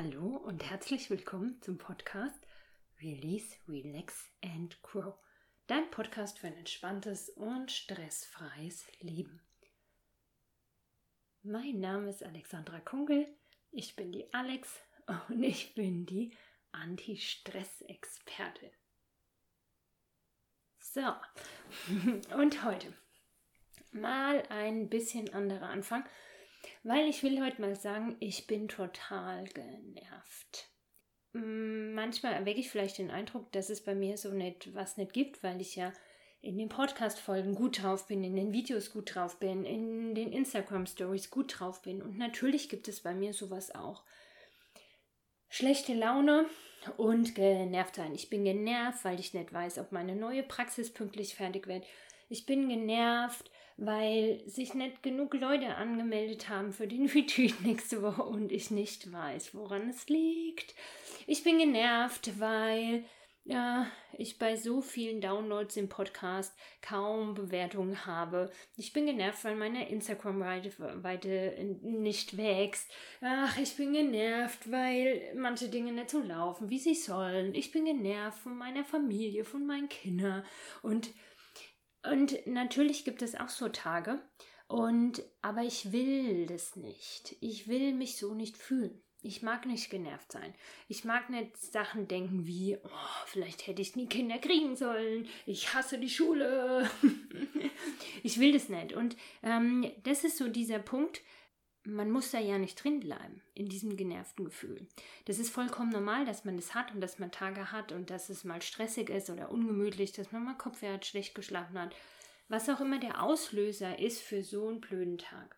Hallo und herzlich willkommen zum Podcast Release, Relax and Grow. Dein Podcast für ein entspanntes und stressfreies Leben. Mein Name ist Alexandra Kunkel. Ich bin die Alex und ich bin die Anti-Stress-Expertin. So, und heute mal ein bisschen anderer Anfang weil ich will heute mal sagen, ich bin total genervt. Mm, manchmal erwecke ich vielleicht den Eindruck, dass es bei mir so nicht was nicht gibt, weil ich ja in den Podcast-Folgen gut drauf bin, in den Videos gut drauf bin, in den Instagram-Stories gut drauf bin. Und natürlich gibt es bei mir sowas auch. Schlechte Laune und genervt sein. Ich bin genervt, weil ich nicht weiß, ob meine neue Praxis pünktlich fertig wird. Ich bin genervt, weil sich nicht genug Leute angemeldet haben für den Retreat nächste Woche und ich nicht weiß, woran es liegt. Ich bin genervt, weil ja, ich bei so vielen Downloads im Podcast kaum Bewertungen habe. Ich bin genervt, weil meine Instagram-Weite nicht wächst. Ach, ich bin genervt, weil manche Dinge nicht so laufen, wie sie sollen. Ich bin genervt von meiner Familie, von meinen Kindern und und natürlich gibt es auch so Tage. Und, aber ich will das nicht. Ich will mich so nicht fühlen. Ich mag nicht genervt sein. Ich mag nicht Sachen denken wie, oh, vielleicht hätte ich nie Kinder kriegen sollen. Ich hasse die Schule. ich will das nicht. Und ähm, das ist so dieser Punkt, man muss da ja nicht drin bleiben, in diesem genervten Gefühl. Das ist vollkommen normal, dass man das hat und dass man Tage hat und dass es mal stressig ist oder ungemütlich, dass man mal Kopfweh hat, schlecht geschlafen hat. Was auch immer der Auslöser ist für so einen blöden Tag.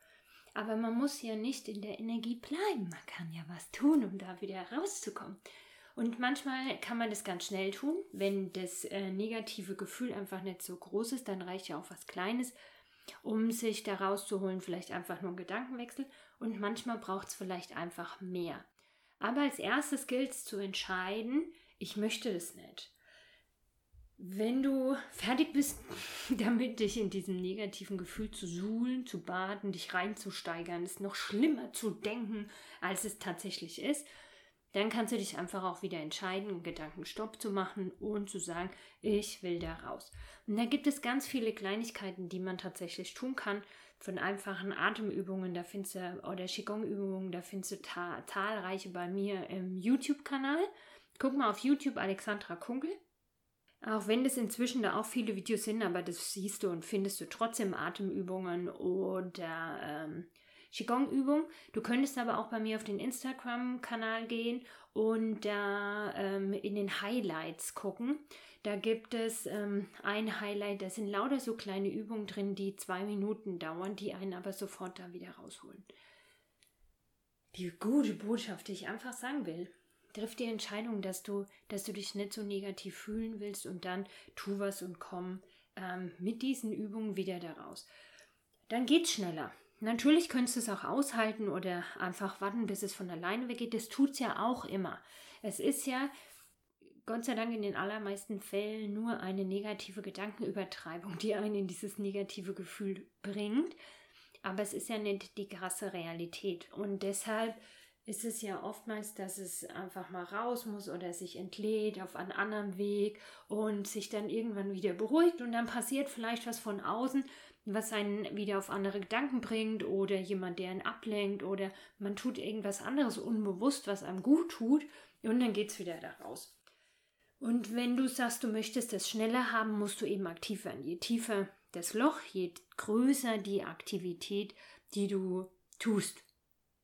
Aber man muss ja nicht in der Energie bleiben. Man kann ja was tun, um da wieder rauszukommen. Und manchmal kann man das ganz schnell tun. Wenn das äh, negative Gefühl einfach nicht so groß ist, dann reicht ja auch was Kleines um sich da rauszuholen, vielleicht einfach nur einen Gedankenwechsel und manchmal braucht es vielleicht einfach mehr. Aber als erstes gilt es zu entscheiden, ich möchte das nicht. Wenn du fertig bist, damit dich in diesem negativen Gefühl zu suhlen, zu baden, dich reinzusteigern, es noch schlimmer zu denken, als es tatsächlich ist, dann kannst du dich einfach auch wieder entscheiden, einen Gedankenstopp zu machen und zu sagen, ich will da raus. Und da gibt es ganz viele Kleinigkeiten, die man tatsächlich tun kann. Von einfachen Atemübungen, da findest du, oder Qigong-Übungen, da findest du ta zahlreiche bei mir im YouTube-Kanal. Guck mal auf YouTube Alexandra Kunkel. Auch wenn das inzwischen da auch viele Videos sind, aber das siehst du und findest du trotzdem Atemübungen oder ähm, Qigong-Übung. Du könntest aber auch bei mir auf den Instagram-Kanal gehen und da ähm, in den Highlights gucken. Da gibt es ähm, ein Highlight, da sind lauter so kleine Übungen drin, die zwei Minuten dauern, die einen aber sofort da wieder rausholen. Die gute Botschaft, die ich einfach sagen will. Triff die Entscheidung, dass du, dass du dich nicht so negativ fühlen willst und dann tu was und komm ähm, mit diesen Übungen wieder da raus. Dann geht's schneller. Natürlich könntest du es auch aushalten oder einfach warten, bis es von alleine weggeht. Das tut es ja auch immer. Es ist ja Gott sei Dank in den allermeisten Fällen nur eine negative Gedankenübertreibung, die einen in dieses negative Gefühl bringt. Aber es ist ja nicht die krasse Realität. Und deshalb ist es ja oftmals, dass es einfach mal raus muss oder sich entlädt auf einen anderen Weg und sich dann irgendwann wieder beruhigt und dann passiert vielleicht was von außen, was einen wieder auf andere Gedanken bringt oder jemand, der einen ablenkt oder man tut irgendwas anderes unbewusst, was einem gut tut und dann geht es wieder da raus. Und wenn du sagst, du möchtest das schneller haben, musst du eben aktiv werden. Je tiefer das Loch, je größer die Aktivität, die du tust.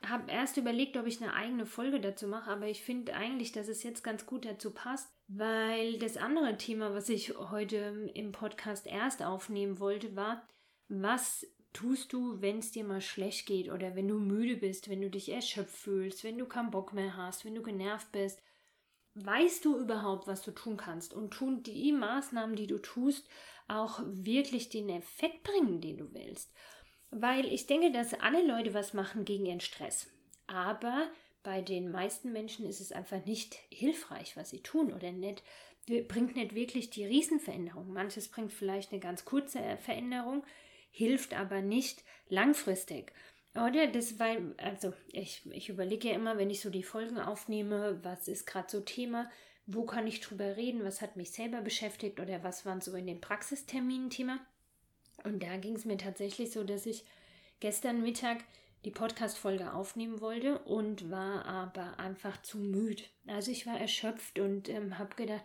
Habe erst überlegt, ob ich eine eigene Folge dazu mache, aber ich finde eigentlich, dass es jetzt ganz gut dazu passt, weil das andere Thema, was ich heute im Podcast erst aufnehmen wollte, war, was tust du, wenn es dir mal schlecht geht oder wenn du müde bist, wenn du dich erschöpft fühlst, wenn du keinen Bock mehr hast, wenn du genervt bist? Weißt du überhaupt, was du tun kannst? Und tun die Maßnahmen, die du tust, auch wirklich den Effekt bringen, den du willst? Weil ich denke, dass alle Leute was machen gegen ihren Stress. Aber bei den meisten Menschen ist es einfach nicht hilfreich, was sie tun oder nicht, bringt nicht wirklich die Riesenveränderung. Manches bringt vielleicht eine ganz kurze Veränderung, hilft aber nicht langfristig. Oder das, weil, also ich, ich überlege ja immer, wenn ich so die Folgen aufnehme, was ist gerade so Thema, wo kann ich drüber reden, was hat mich selber beschäftigt oder was waren so in den Praxisterminen Thema. Und da ging es mir tatsächlich so, dass ich gestern Mittag die Podcast-Folge aufnehmen wollte und war aber einfach zu müde. Also ich war erschöpft und ähm, habe gedacht,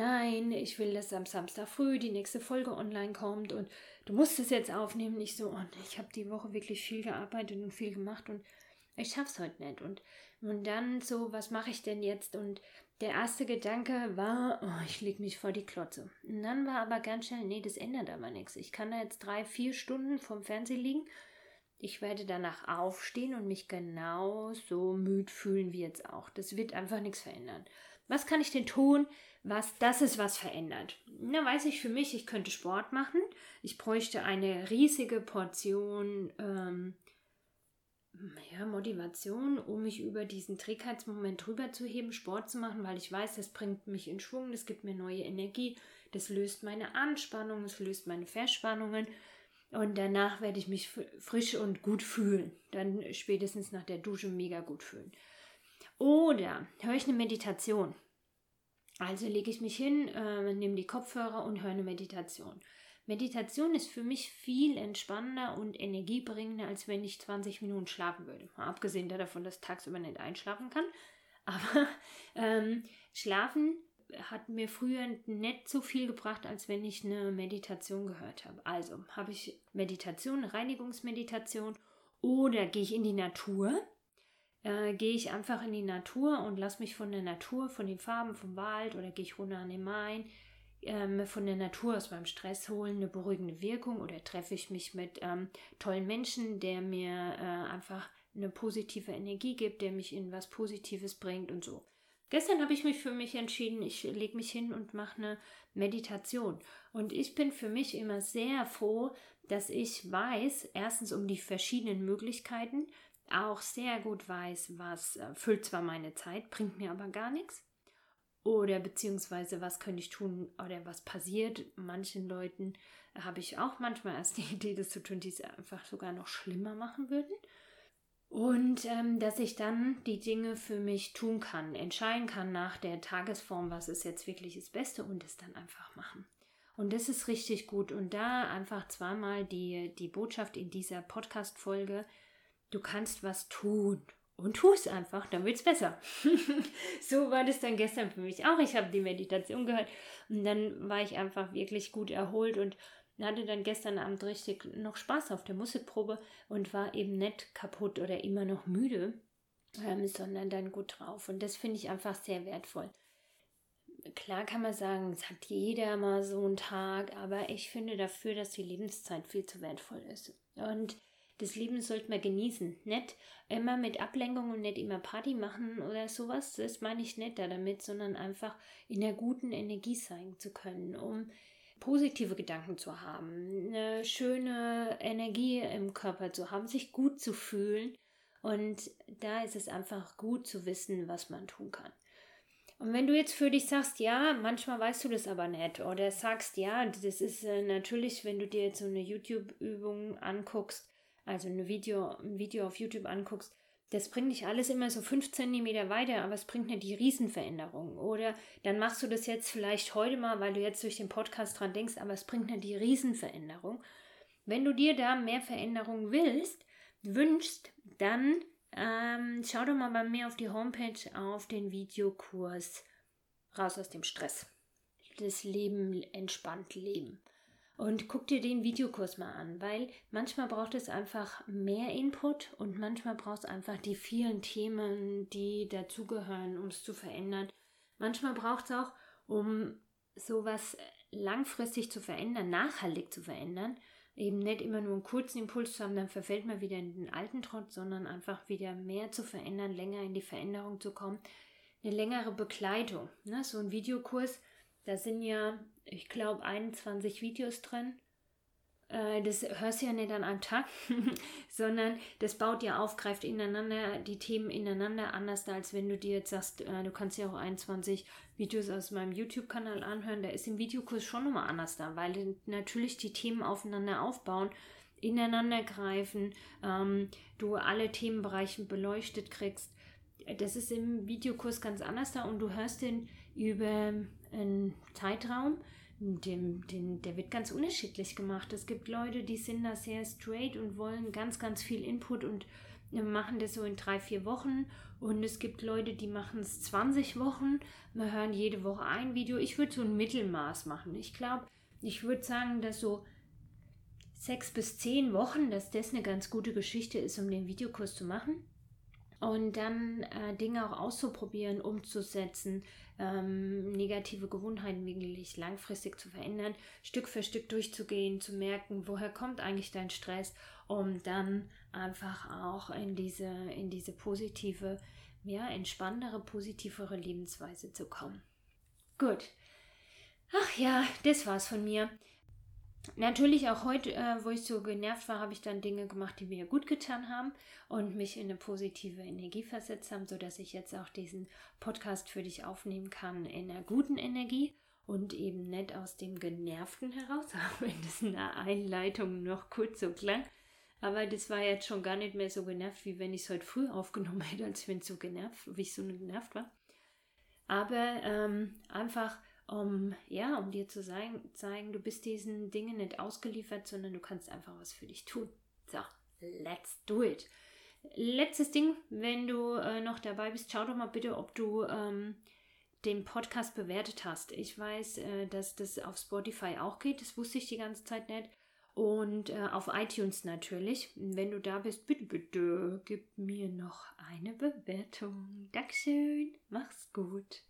nein, ich will, dass am Samstag früh die nächste Folge online kommt und du musst es jetzt aufnehmen. Nicht so, und ich habe die Woche wirklich viel gearbeitet und viel gemacht und ich schaff's heute nicht. Und, und dann so, was mache ich denn jetzt? Und der erste Gedanke war, oh, ich leg mich vor die Klotze. Und dann war aber ganz schnell, nee, das ändert aber nichts. Ich kann da jetzt drei, vier Stunden vorm Fernsehen liegen. Ich werde danach aufstehen und mich genauso müde fühlen wie jetzt auch. Das wird einfach nichts verändern. Was kann ich denn tun, was das ist, was verändert? Na, weiß ich für mich, ich könnte Sport machen. Ich bräuchte eine riesige Portion ähm, ja, Motivation, um mich über diesen Trägheitsmoment drüber zu heben, Sport zu machen, weil ich weiß, das bringt mich in Schwung, das gibt mir neue Energie, das löst meine Anspannung, das löst meine Verspannungen und danach werde ich mich frisch und gut fühlen. Dann spätestens nach der Dusche mega gut fühlen. Oder höre ich eine Meditation. Also lege ich mich hin, äh, nehme die Kopfhörer und höre eine Meditation. Meditation ist für mich viel entspannender und energiebringender, als wenn ich 20 Minuten schlafen würde. Mal abgesehen davon, dass ich tagsüber nicht einschlafen kann. Aber ähm, Schlafen hat mir früher nicht so viel gebracht, als wenn ich eine Meditation gehört habe. Also habe ich Meditation, Reinigungsmeditation oder gehe ich in die Natur. Äh, gehe ich einfach in die Natur und lasse mich von der Natur, von den Farben vom Wald oder gehe ich runter an den Main, ähm, von der Natur aus beim Stress holen eine beruhigende Wirkung oder treffe ich mich mit ähm, tollen Menschen, der mir äh, einfach eine positive Energie gibt, der mich in was Positives bringt und so. Gestern habe ich mich für mich entschieden, ich lege mich hin und mache eine Meditation. Und ich bin für mich immer sehr froh, dass ich weiß, erstens um die verschiedenen Möglichkeiten, auch sehr gut weiß, was äh, füllt zwar meine Zeit, bringt mir aber gar nichts. Oder beziehungsweise, was könnte ich tun oder was passiert. Manchen Leuten habe ich auch manchmal erst die Idee, das zu tun, die es einfach sogar noch schlimmer machen würden. Und ähm, dass ich dann die Dinge für mich tun kann, entscheiden kann nach der Tagesform, was ist jetzt wirklich das Beste und es dann einfach machen. Und das ist richtig gut. Und da einfach zweimal die, die Botschaft in dieser Podcast-Folge, du kannst was tun und tu es einfach, dann wird es besser. so war das dann gestern für mich auch. Ich habe die Meditation gehört und dann war ich einfach wirklich gut erholt und hatte dann gestern Abend richtig noch Spaß auf der Musikprobe und war eben nicht kaputt oder immer noch müde, ähm, sondern dann gut drauf. Und das finde ich einfach sehr wertvoll. Klar kann man sagen, es hat jeder mal so einen Tag, aber ich finde dafür, dass die Lebenszeit viel zu wertvoll ist. Und das Leben sollte man genießen. Nicht immer mit Ablenkung und nicht immer Party machen oder sowas. Das meine ich nicht da damit, sondern einfach in der guten Energie sein zu können, um positive Gedanken zu haben, eine schöne Energie im Körper zu haben, sich gut zu fühlen. Und da ist es einfach gut zu wissen, was man tun kann. Und wenn du jetzt für dich sagst, ja, manchmal weißt du das aber nicht, oder sagst, ja, das ist äh, natürlich, wenn du dir jetzt so eine YouTube-Übung anguckst, also ein Video, ein Video auf YouTube anguckst, das bringt nicht alles immer so 5 cm weiter, aber es bringt nicht die Riesenveränderung. Oder dann machst du das jetzt vielleicht heute mal, weil du jetzt durch den Podcast dran denkst, aber es bringt nicht die Riesenveränderung. Wenn du dir da mehr Veränderung willst, wünschst, dann ähm, schau doch mal bei mir auf die Homepage auf den Videokurs Raus aus dem Stress. Das Leben entspannt leben. Und guck dir den Videokurs mal an, weil manchmal braucht es einfach mehr Input und manchmal braucht es einfach die vielen Themen, die dazugehören, um es zu verändern. Manchmal braucht es auch, um sowas langfristig zu verändern, nachhaltig zu verändern, eben nicht immer nur einen kurzen Impuls zu haben, dann verfällt man wieder in den alten Trott, sondern einfach wieder mehr zu verändern, länger in die Veränderung zu kommen. Eine längere Begleitung. Ne? So ein Videokurs, da sind ja ich glaube, 21 Videos drin. Äh, das hörst du ja nicht an einem Tag, sondern das baut ja auf, greift ineinander, die Themen ineinander, anders als wenn du dir jetzt sagst, äh, du kannst ja auch 21 Videos aus meinem YouTube-Kanal anhören. Da ist im Videokurs schon nochmal anders da, weil natürlich die Themen aufeinander aufbauen. ineinander greifen, ähm, du alle Themenbereiche beleuchtet kriegst. Das ist im Videokurs ganz anders da und du hörst den über einen Zeitraum. Den, den, der wird ganz unterschiedlich gemacht. Es gibt Leute, die sind da sehr straight und wollen ganz, ganz viel Input und machen das so in drei, vier Wochen. Und es gibt Leute, die machen es 20 Wochen. Wir hören jede Woche ein Video. Ich würde so ein Mittelmaß machen. Ich glaube, ich würde sagen, dass so sechs bis zehn Wochen, dass das eine ganz gute Geschichte ist, um den Videokurs zu machen. Und dann äh, Dinge auch auszuprobieren, umzusetzen, ähm, negative Gewohnheiten wirklich langfristig zu verändern, Stück für Stück durchzugehen, zu merken, woher kommt eigentlich dein Stress, um dann einfach auch in diese, in diese positive, ja, entspanntere, positivere Lebensweise zu kommen. Gut. Ach ja, das war's von mir. Natürlich auch heute, äh, wo ich so genervt war, habe ich dann Dinge gemacht, die mir gut getan haben und mich in eine positive Energie versetzt haben, sodass ich jetzt auch diesen Podcast für dich aufnehmen kann in einer guten Energie und eben nicht aus dem Genervten heraus, auch wenn das in der Einleitung noch kurz so klang. Aber das war jetzt schon gar nicht mehr so genervt, wie wenn ich es heute früh aufgenommen hätte, als wenn es so genervt, wie ich so genervt war. Aber ähm, einfach um, ja, um dir zu zeigen, zeigen, du bist diesen Dingen nicht ausgeliefert, sondern du kannst einfach was für dich tun. So, let's do it. Letztes Ding, wenn du äh, noch dabei bist, schau doch mal bitte, ob du ähm, den Podcast bewertet hast. Ich weiß, äh, dass das auf Spotify auch geht, das wusste ich die ganze Zeit nicht. Und äh, auf iTunes natürlich. Wenn du da bist, bitte, bitte, gib mir noch eine Bewertung. Dankeschön, mach's gut.